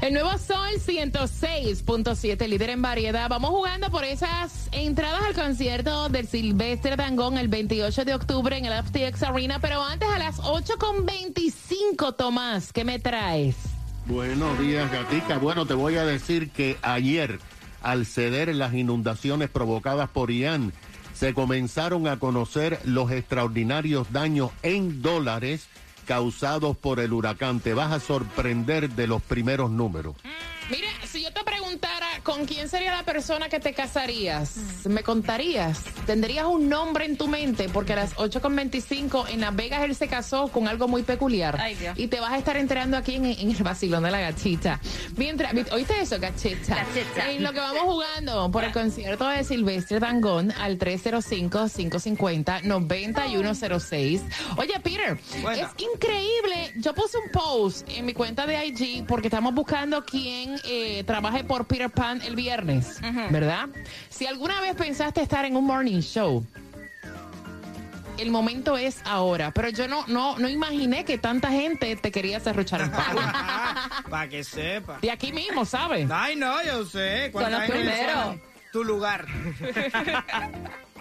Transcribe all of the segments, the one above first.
El nuevo Sol 106.7, líder en variedad. Vamos jugando por esas entradas al concierto del Silvestre Dangón el 28 de octubre en el FTX Arena. Pero antes a las 8.25, Tomás, ¿qué me traes? Buenos días, Gatica. Bueno, te voy a decir que ayer, al ceder las inundaciones provocadas por Ian, se comenzaron a conocer los extraordinarios daños en dólares causados por el huracán. Te vas a sorprender de los primeros números. Mire, si yo te preguntara con quién sería la persona que te casarías, ¿me contarías? ¿Tendrías un nombre en tu mente? Porque a las 8.25 en Las Vegas él se casó con algo muy peculiar. Ay, Dios. Y te vas a estar enterando aquí en, en el vacilón de la gachita. Mientras, ¿Oíste eso, gachita? Gachita. En lo que vamos jugando por el concierto de Silvestre Dangón al 305-550-9106. Oye, Peter, es increíble. Yo puse un post en mi cuenta de IG porque estamos buscando quién eh, trabaje por Peter Pan el viernes, ¿verdad? Si alguna vez pensaste estar en un morning show, el momento es ahora. Pero yo no, no, no imaginé que tanta gente te quería cerruchar el palo. Para que sepa. De aquí mismo, ¿sabes? Ay, no, yo sé. Son los ¿Cuánta gente primeros. Tu lugar.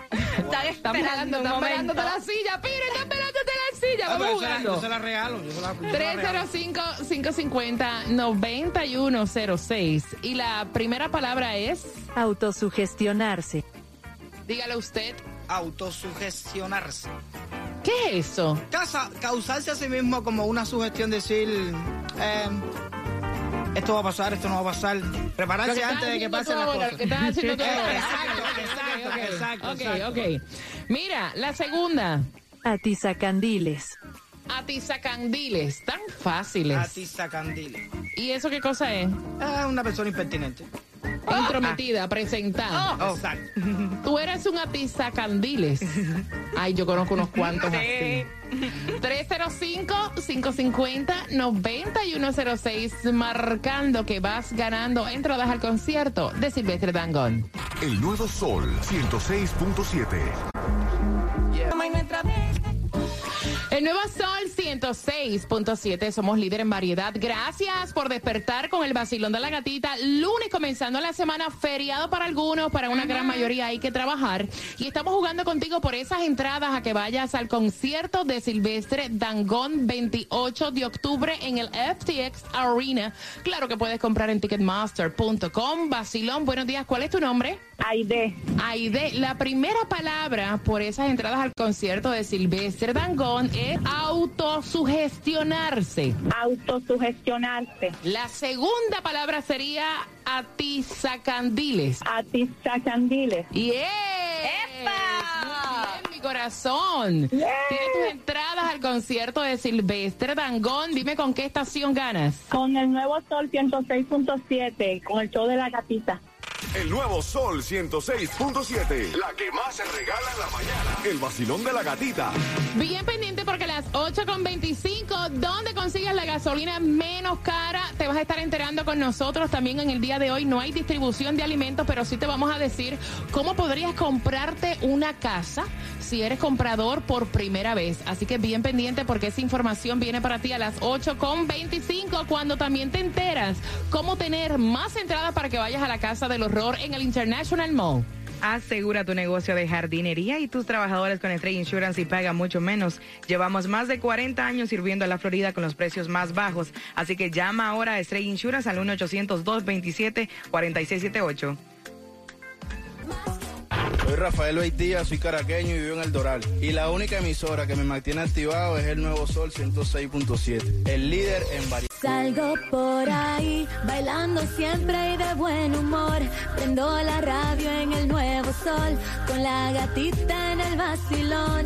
Están esperando están momento. pelándote la silla, Peter, están pelándote la silla. Ah, Vamos pero yo se la- jugando. yo se la regalo. Yo se la, yo se la regalo. 305-550-9106. Y la primera palabra es, Autosugestionarse. dígale usted, Autosugestionarse. ¿qué es eso? Casa, causarse a sí mismo como una sugestión, decir, eh, esto va a pasar, esto no va a pasar. Prepararse antes de que haciendo tú ahora. Exacto, exacto, exacto, ok, exacto. ok. Mira, la segunda, Atizacandiles. atizacandiles, tan fáciles. Atista Candile. ¿Y eso qué cosa es? Ah, una persona impertinente. Intrometida, presentada. Oh, Exacto. Tú eres un atizacandiles. Ay, yo conozco unos cuantos así. 305-550-9106, marcando que vas ganando entradas al concierto de Silvestre Dangón. El nuevo Sol 106.7. El nuevo Sol 106.7, somos líder en variedad. Gracias por despertar con el vacilón de la gatita. Lunes comenzando la semana, feriado para algunos, para una gran mayoría hay que trabajar. Y estamos jugando contigo por esas entradas a que vayas al concierto de Silvestre Dangón 28 de octubre en el FTX Arena. Claro que puedes comprar en ticketmaster.com. Vacilón, buenos días, ¿cuál es tu nombre? Aide, Aide, la primera palabra por esas entradas al concierto de Silvestre Dangón es autosugestionarse. autosugestionarse, La segunda palabra sería atizacandiles. atizacandiles, ¡Yeah! ¡Epa! Muy bien, mi corazón. Tienes tus entradas al concierto de Silvestre Dangón. Dime con qué estación ganas. con el nuevo Sol 106.7, con el show de la gatita. El nuevo Sol 106.7. La que más se regala en la mañana. El vacilón de la gatita. Bien pendiente porque a las 8.25, ¿dónde consigues la gasolina menos cara? Te vas a estar enterando con nosotros también en el día de hoy. No hay distribución de alimentos, pero sí te vamos a decir cómo podrías comprarte una casa si eres comprador por primera vez. Así que bien pendiente porque esa información viene para ti a las 8.25 cuando también te enteras cómo tener más entradas para que vayas a la casa del en el International Mall. Asegura tu negocio de jardinería y tus trabajadores con Estrella Insurance y paga mucho menos. Llevamos más de 40 años sirviendo a la Florida con los precios más bajos. Así que llama ahora a Estrella Insurance al 1-800-227-4678. Soy Rafael Beitía, soy caraqueño y vivo en El Doral. Y la única emisora que me mantiene activado es el Nuevo Sol 106.7, el líder en variedad. Salgo por ahí, bailando siempre y de buen humor. Prendo la radio en el Nuevo Sol, con la gatita en el vacilón.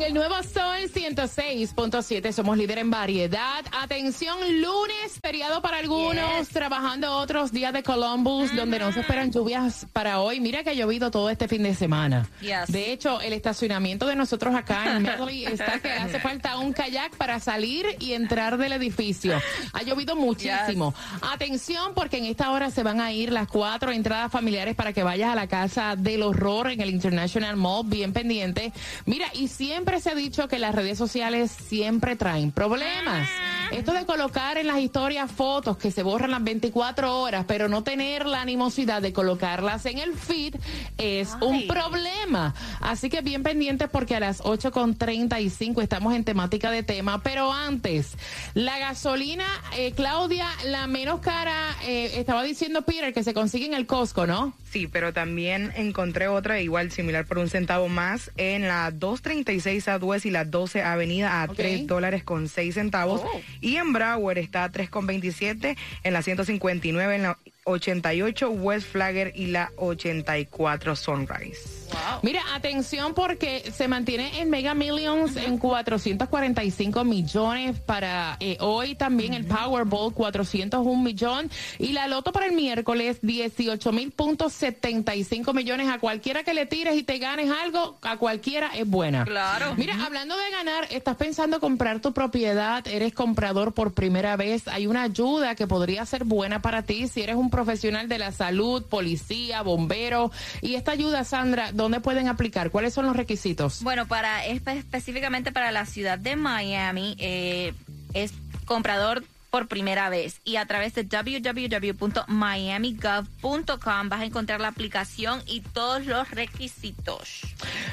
En el nuevo Sol 106.7 somos líder en variedad. Atención, lunes, feriado para algunos, trabajando otros días de Columbus, donde no se esperan lluvias para hoy. Mira que ha llovido todo este fin de semana. Yes. De hecho, el estacionamiento de nosotros acá en Medley está que hace falta un kayak para salir y entrar del edificio. Ha llovido muchísimo. Atención, porque en esta hora se van a ir las cuatro entradas familiares para que vayas a la casa del horror en el International Mall, bien pendiente. Mira, y siempre se ha dicho que las redes sociales siempre traen problemas. Esto de colocar en las historias fotos que se borran las 24 horas, pero no tener la animosidad de colocarlas en el feed es un problema. Así que bien pendientes porque a las 8.35 estamos en temática de tema. Pero antes, la gasolina, eh, Claudia, la menos cara, eh, estaba diciendo Peter que se consigue en el Costco, ¿no? Sí, pero también encontré otra igual similar por un centavo más en la 236 Southwest y la 12 Avenida a Ok. 3 dólares con 6 centavos. Oh. Y en Broward está a 3,27, en la 159, en la 88 West Flagger y la 84 Sunrise. Mira, atención porque se mantiene en Mega Millions en 445 millones para eh, hoy también el Powerball 401 millón. Y la loto para el miércoles 18 mil puntos 75 millones. A cualquiera que le tires y te ganes algo a cualquiera es buena. Claro. Mira, hablando de ganar, estás pensando comprar tu propiedad, eres comprador por primera vez, hay una ayuda que podría ser buena para ti si eres un profesional de la salud, policía, bombero. Y esta ayuda, Sandra, ¿dónde pueden aplicar? ¿Cuáles son los requisitos? Bueno, para espe- específicamente para la ciudad de Miami, eh, es comprador por primera vez y a través de www.miamigov.com vas a encontrar la aplicación y todos los requisitos.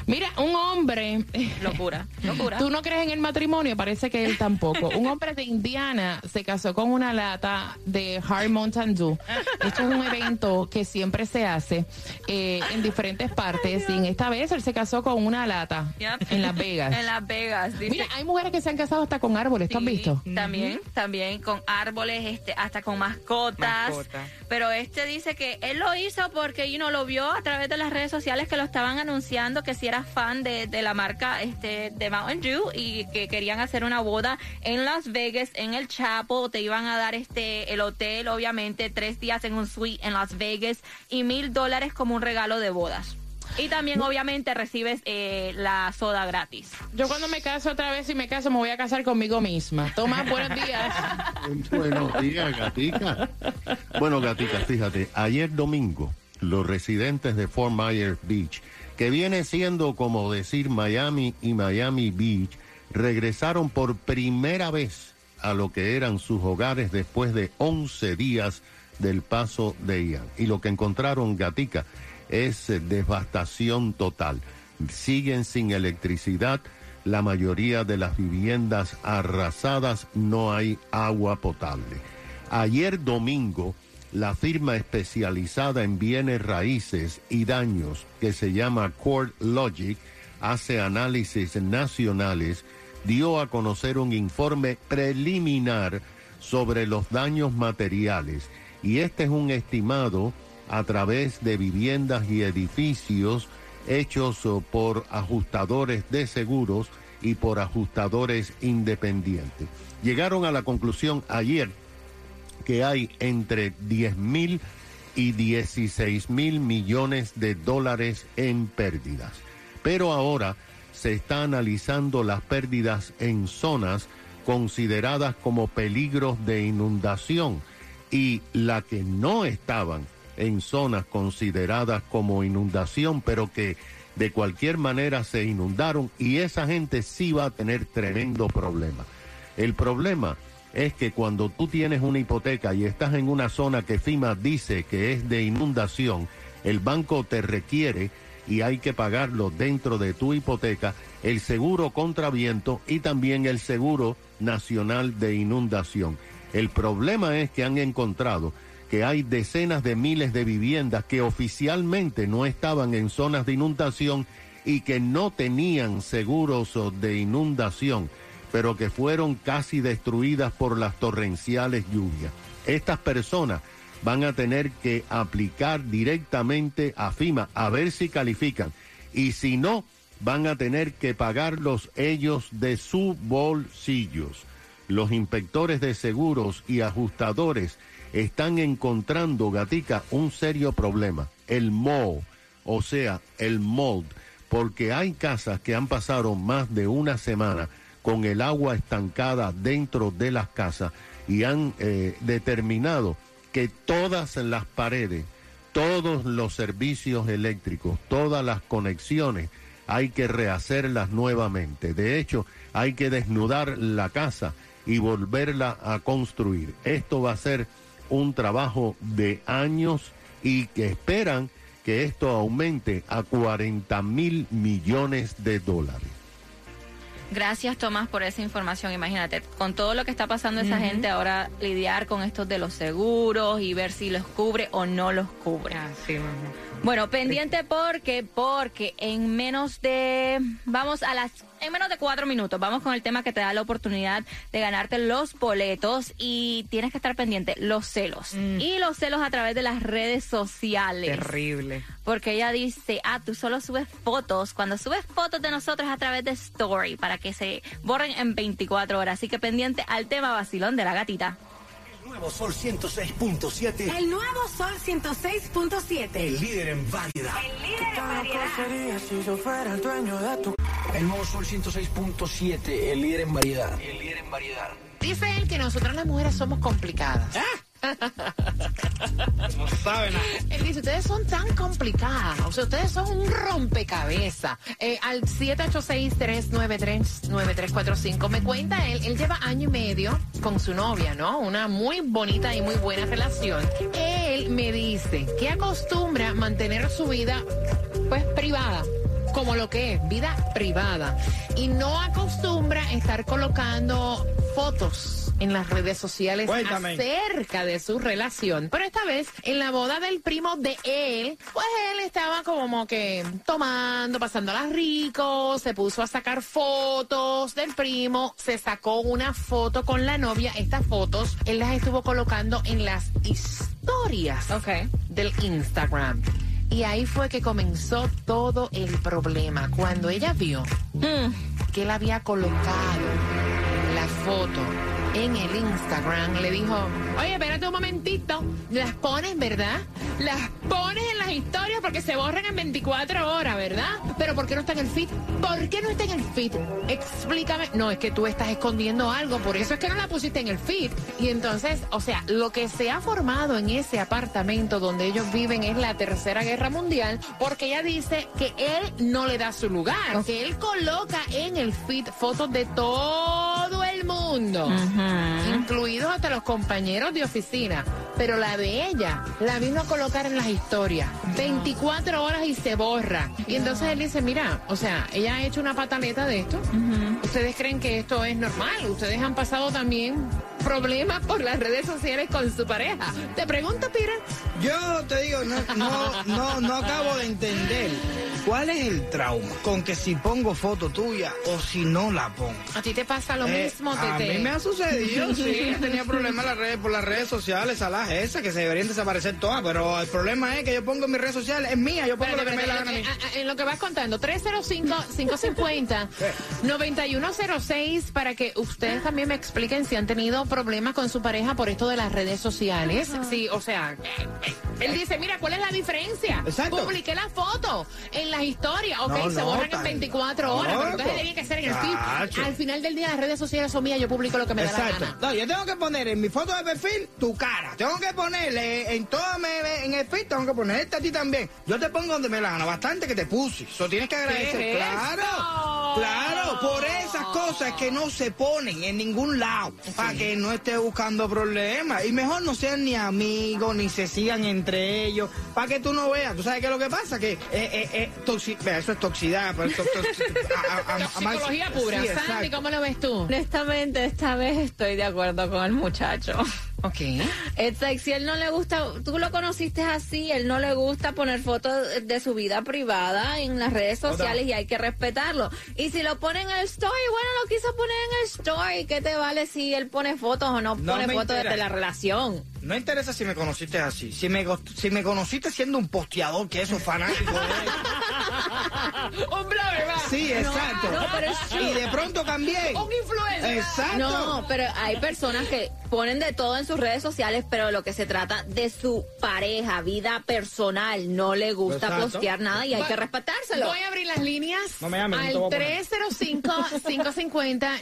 Mira, un hombre. Locura, locura. Tú no crees en el matrimonio, parece que él tampoco. Un hombre de Indiana se casó con una lata de Hard Mountain Dew. Esto es un evento que siempre se hace eh, en diferentes partes y en esta vez él se casó con una lata Yep. en Las Vegas. En Las Vegas. dice. Mira, hay mujeres que se han casado hasta con árboles, ¿tú has Sí, visto? También, también con árboles, este, hasta con mascotas. Mascota. Pero este dice que él lo hizo porque you know, lo vio a través de las redes sociales que lo estaban anunciando que si era fan de, de la marca este, de Mountain Dew y que querían hacer una boda en Las Vegas, en el Chapo, te iban a dar este el hotel, obviamente, tres días en un suite en Las Vegas y mil dólares como un regalo de bodas. Y también, obviamente, recibes eh, la soda gratis. Yo cuando me caso otra vez, si me caso, me voy a casar conmigo misma. Tomás, buenos días. Buenos días, Gatica. Bueno, Gatica, fíjate, ayer domingo, los residentes de Fort Myers Beach, que viene siendo como decir Miami y Miami Beach, regresaron por primera vez a lo que eran sus hogares después de 11 días del paso de Ian. Y lo que encontraron, Gatica, es devastación total. Siguen sin electricidad, la mayoría de las viviendas arrasadas, no hay agua potable. Ayer domingo, la firma especializada en bienes raíces y daños que se llama Court Logic hace análisis nacionales, dio a conocer un informe preliminar sobre los daños materiales y este es un estimado a través de viviendas y edificios hechos por ajustadores de seguros y por ajustadores independientes. Llegaron a la conclusión ayer que hay entre 10 mil y 16 mil millones de dólares en pérdidas. Pero ahora se está analizando las pérdidas en zonas consideradas como peligros de inundación y la que no estaban en zonas consideradas como inundación, pero que de cualquier manera se inundaron y esa gente sí va a tener tremendo problema. El problema es que cuando tú tienes una hipoteca y estás en una zona que FIMA dice que es de inundación, el banco te requiere y hay que pagarlo dentro de tu hipoteca, el seguro contra viento y también el seguro nacional de inundación. El problema es que han encontrado que hay decenas de miles de viviendas que oficialmente no estaban en zonas de inundación y que no tenían seguros de inundación, pero que fueron casi destruidas por las torrenciales lluvias. Estas personas van a tener que aplicar directamente a FIMA a ver si califican y si no, van a tener que pagarlos ellos de sus bolsillos. Los inspectores de seguros y ajustadores están encontrando, Gatica, un serio problema, el mold, o sea, el mold, porque hay casas que han pasado más de una semana con el agua estancada dentro de las casas y han eh, determinado que todas las paredes, todos los servicios eléctricos, todas las conexiones, hay que rehacerlas nuevamente. De hecho, hay que desnudar la casa y volverla a construir. Esto va a ser un trabajo de años y que esperan que esto aumente a 40 mil millones de dólares. Gracias, Tomás, por esa información. Imagínate, con todo lo que está pasando esa gente, ahora lidiar con esto de los seguros y ver si los cubre o no los cubre. Bueno, pendiente porque, porque en menos de, vamos a las, en menos de cuatro minutos, vamos con el tema que te da la oportunidad de ganarte los boletos y tienes que estar pendiente, los celos. Mm. Y los celos a través de las redes sociales. Terrible. Porque ella dice, ah, tú solo subes fotos. Cuando subes fotos de nosotros a través de Story para que se borren en 24 horas. Así que pendiente al tema vacilón de la gatita. Nuevo Sol 106.7. El nuevo Sol 106.7. El líder en variedad. El líder en variedad. si yo fuera el dueño de tu... El nuevo Sol 106.7. El líder en variedad. El líder en variedad. Dice él que nosotras las mujeres somos complicadas. No sabe nada. Él dice, ustedes son tan complicadas, o sea, ustedes son un rompecabezas. Eh, al 786-393-9345 me cuenta él, él lleva año y medio con su novia, ¿no? Una muy bonita y muy buena relación. Él me dice que acostumbra mantener su vida, como lo que es, vida privada. Y no acostumbra estar colocando fotos en las redes sociales Cuéntame. acerca de su relación. Pero esta vez, en la boda del primo de él, pues él estaba como que tomando, pasándola rico, se puso a sacar fotos del primo, se sacó una foto con la novia. Estas fotos él las estuvo colocando en las historias del Instagram. Y ahí fue que comenzó todo el problema. Cuando ella vio que él había colocado la foto en el Instagram, le dijo, oye, espérate un momentito, las pones, ¿verdad? Las pones en las historias porque se borran en 24 horas, ¿verdad? Pero ¿por qué no está en el feed? ¿Por qué no está en el feed? Explícame. No, es que tú estás escondiendo algo, por eso es que no la pusiste en el feed. Y entonces, o sea, lo que se ha formado en ese apartamento donde ellos viven es la Tercera Guerra Mundial, porque ella dice que él no le da su lugar, que él coloca en el feed fotos de todo mundo, incluidos hasta los compañeros de oficina. Pero la de ella la vino a colocar en las historias 24 horas y se borra. Y entonces él dice, mira, o sea, ella ha hecho una pataleta de esto. ¿Ustedes creen que esto es normal? ¿Ustedes han pasado también problemas por las redes sociales con su pareja? Te pregunto, Pira. Yo te digo, no, no, no, no acabo de entender cuál es el trauma con que si pongo foto tuya o si no la pongo. ¿A ti te pasa lo Eh, mismo, A Tete? mí me ha sucedido, sí. Tenía problemas en las redes, por las redes sociales, a las esas que se deberían desaparecer todas. Pero el problema es que yo pongo en mis redes sociales, es mía, yo pongo Espérate, lo que me espérate, da en, gana a a- en lo que vas contando, 305-550-9106 para que ustedes también me expliquen si han tenido problemas con su pareja por esto de las redes sociales. Sí, o sea, él dice, mira, ¿cuál es la diferencia? Exacto. Publiqué la foto en las historias, ok, No, se no, borran en tan 24 horas, pero entonces tiene que ser en el feed. Al final del día las redes sociales son mías, yo publico lo que me da la gana. No, yo tengo que poner en mi foto de perfil tu cara. Tengo que ponerle en todo me- en el feed, tengo que ponerte a ti también. Yo te pongo donde me la gana. Bastante que te puse. Eso tienes que agradecer. ¿Qué es claro. esto? Claro. Por esas cosas que no se ponen en ningún lado, para que no esté buscando problemas. Y mejor no sean ni amigos, ni se sigan entre ellos, para que tú no veas. ¿Tú sabes qué es lo que pasa? Que eh, eh, eh, toxi- eso es toxicidad. pero to- to- a- a- a- a- Psicología pura. Sí, Sandy, exacto. ¿cómo lo ves tú? Honestamente, esta vez estoy de acuerdo con el muchacho. Ok. Like, si él no le gusta, tú lo conociste así, él no le gusta poner fotos de su vida privada en las redes sociales y hay que respetarlo. Y si lo pone en el story, bueno, lo quiso poner en el story, ¿qué te vale si él pone fotos o no, No pone fotos entera. de la relación? No interesa si me conociste así. Si me, si me conociste siendo un posteador, que eso fanático va. Sí, exacto. no, pero es true. y de pronto cambié. Un influencer. Exacto. No, pero hay personas que ponen de todo en sus redes sociales, pero lo que se trata de su pareja, vida personal, no le gusta Exacto. postear nada y hay Va- que respetárselo. Voy a abrir las líneas No me llamen, no al te voy a poner.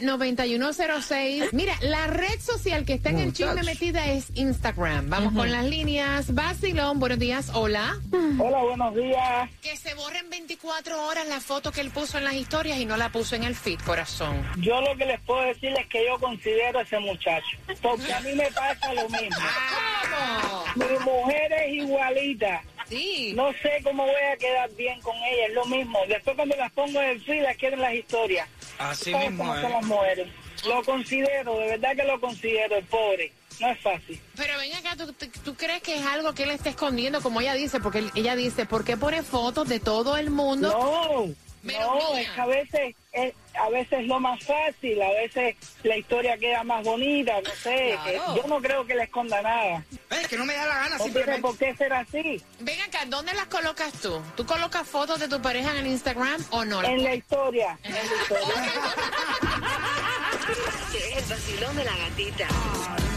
305-550-9106. Mira, la red social que está en el chisme Muchacho. metida es Instagram. Vamos con las líneas. Basilón, buenos días. Hola. Hola, buenos días. Que se borren 24 horas la foto que él puso en las historias y no la puso en el feed, corazón. Yo lo que les puedo decir es que yo considero a ese muchacho. Porque a mí me pasa lo mismo. Mi mujer es igualita. Sí. No sé cómo voy a quedar bien con ella, es lo mismo. Después cuando las pongo en el feed, las quieren las historias. Así ¿Sabes mismo cómo es. son las mujeres? Lo considero, de verdad que lo considero, el pobre. No es fácil. Pero ven acá, ¿tú, crees que es algo que él está escondiendo, como ella dice? Porque él- ella dice, ¿por qué pone fotos de todo el mundo? No, Menos no, mía. es que a veces es, a veces es lo más fácil, a veces la historia queda más bonita, no sé. que Claro. yo no creo que le esconda nada. Es que no me da la gana No simplemente. por qué ser así. Ven acá, ¿dónde las colocas tú? ¿Tú colocas fotos de tu pareja en el Instagram o no? En la historia, en la historia. Es el vacilón de la gatita.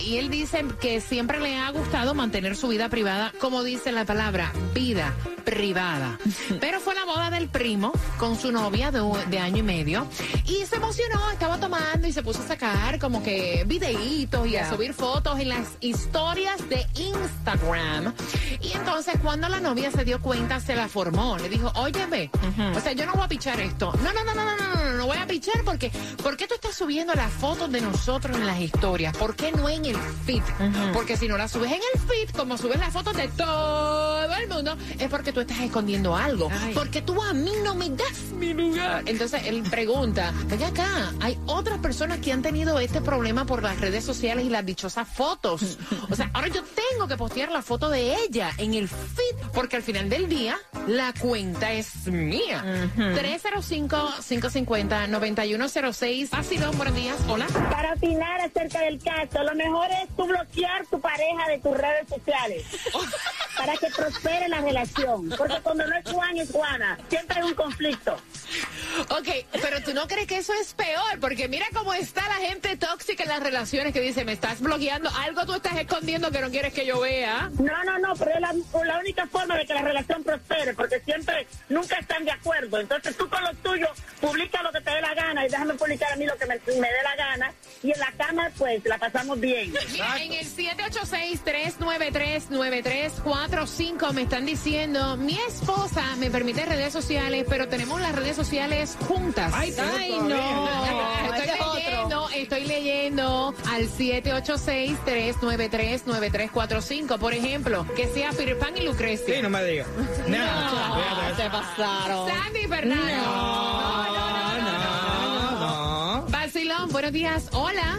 Y él dice que siempre le ha gustado mantener su vida privada, como dice la palabra, vida privada. Pero fue la boda del primo con su novia de, año y medio y se emocionó, estaba tomando y se puso a sacar como que videitos y a subir fotos en las historias de Instagram. Y entonces cuando la novia se dio cuenta, se la formó. Le dijo, oye, ve, o sea, yo no voy a pichar esto. No, no, no, no, no, no, no, no voy a pichar porque, ¿por qué tú estás subiendo las fotos de nosotros en las historias? ¿Por qué no en el feed? Porque si no las subes en el feed, como subes las fotos de todo el mundo, es porque tú estás escondiendo algo. Ay. Porque tú a mí no me das mi lugar. Entonces él pregunta, ven acá, hay otras personas que han tenido este problema por las redes sociales y las dichosas fotos. O sea, ahora yo tengo que postear la foto de ella en el feed, porque al final del día la cuenta es mía. 305-550-9106. Vacilón, buenos días. Hola. Para opinar acerca del caso, lo mejor es tú bloquear tu pareja de tus redes sociales para que prospere la relación. Porque cuando no es Juan, es Juana. Siempre hay un conflicto. Ok, pero tú no crees que eso es peor, porque mira cómo está la gente tóxica en las relaciones que dice, me estás bloqueando, algo tú estás escondiendo que no quieres que yo vea. No, no, no, pero es la, la única forma de que la relación prospere, porque siempre, nunca están de acuerdo. Entonces tú con lo tuyo, publica lo que te dé la gana y déjame publicar a mí lo que me, me dé la gana. Y en la cama, pues, la pasamos bien. Mira, en el 786-393-9345 me están diciendo, mi esposa me permite redes sociales, pero tenemos las redes sociales juntas. Ay, pero todavía. Estoy otro. leyendo, estoy leyendo al 786-393-9345. Por ejemplo, que sea Peter Pan y Lucrecia. Sí, no me digas. No, No, te pasaron. Sandy Fernando. No, no, no. Basilón, buenos días. Hola.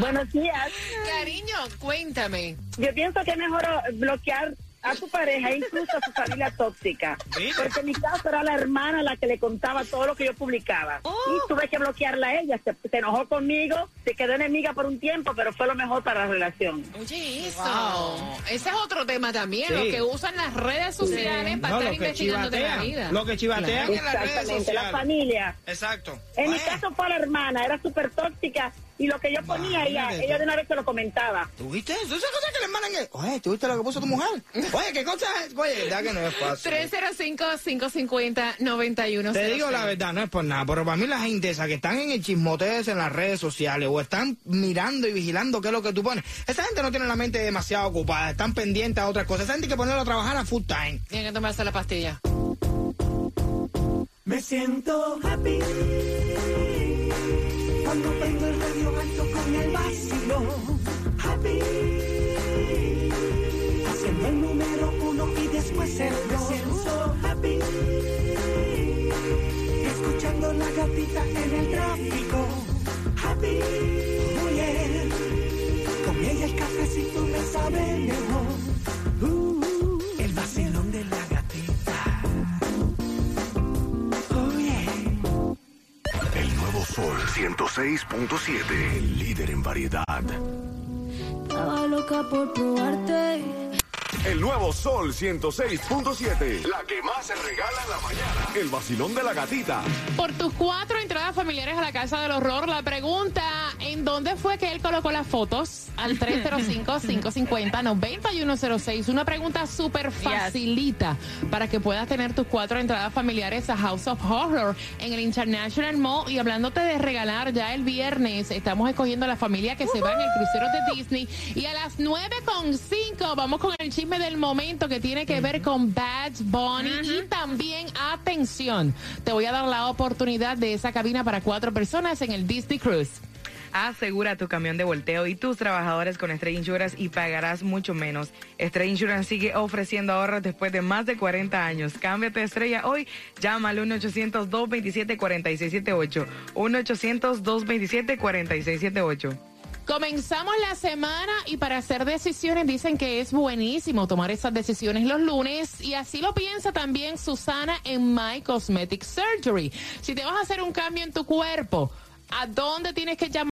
Buenos días. Cariño, cuéntame. Yo pienso que es mejor bloquear a tu pareja, incluso a su familia tóxica. Porque en mi caso era la hermana la que le contaba todo lo que yo publicaba. Y tuve que bloquearla a ella. Se, se enojó conmigo, se quedó enemiga por un tiempo, pero fue lo mejor para la relación. Oye, eso. Ese es otro tema también, Sí. los que usan las redes sociales para No, estar lo investigando de la vida. lo que chivatean en las redes Exactamente, la familia. Exacto. En mi caso fue la hermana, era súper tóxica y lo que yo ponía, ella, ella de una vez se lo comentaba. ¿Tú viste eso? Esas cosas que le mandan que... Oye, ¿tú viste lo que puso tu mujer? Oye, ¿qué cosa es? Oye, verdad que no es fácil. 305-550-9106. Te digo la verdad, no es por nada, pero para mí la gente esa que están en el chismoteo en las redes sociales o están mirando y vigilando qué es lo que tú pones, esa gente no tiene la mente demasiado ocupada, están pendientes a otras cosas. Esa gente hay que ponerlo a trabajar a full time. Tienen que tomarse la pastilla. Me siento happy cuando prendo Haciendo el número uno y después el dos. Siento happy escuchando la gatita en el tráfico. Happy, oh yeah. con el cafecito me sabe mejor. El vacilón de la gatita. Oh yeah. El nuevo Sol 106.7. El líder en variedad. Estaba loca por probarte. El nuevo Sol 106.7. La que más se regala en la mañana. El vacilón de la gatita. Por tus cuatro entradas familiares a la Casa del Horror, la pregunta, ¿en dónde fue que él colocó las fotos? Al 305-550-9106. Una pregunta súper facilita para que puedas tener tus cuatro entradas familiares a House of Horror en el International Mall. Y hablándote de regalar, ya el viernes estamos escogiendo a la familia que se va en el crucero de Disney. Y a las 9.5 vamos con el chisme del momento que tiene que ver con Bad Bunny. Y también, atención, te voy a dar la oportunidad de esa cabina para cuatro personas en el Disney Cruise. Asegura tu camión de volteo y tus trabajadores con Estrella Insurance y pagarás mucho menos. Estrella Insurance sigue ofreciendo ahorros después de más de 40 años. Cámbiate a Estrella hoy. Llama al 1-800-227-4678. 1-800-227-4678. Comenzamos la semana y para hacer decisiones dicen que es buenísimo tomar esas decisiones los lunes y así lo piensa también Susana en My Cosmetic Surgery. Si te vas a hacer un cambio en tu cuerpo, ¿a dónde tienes que llamar?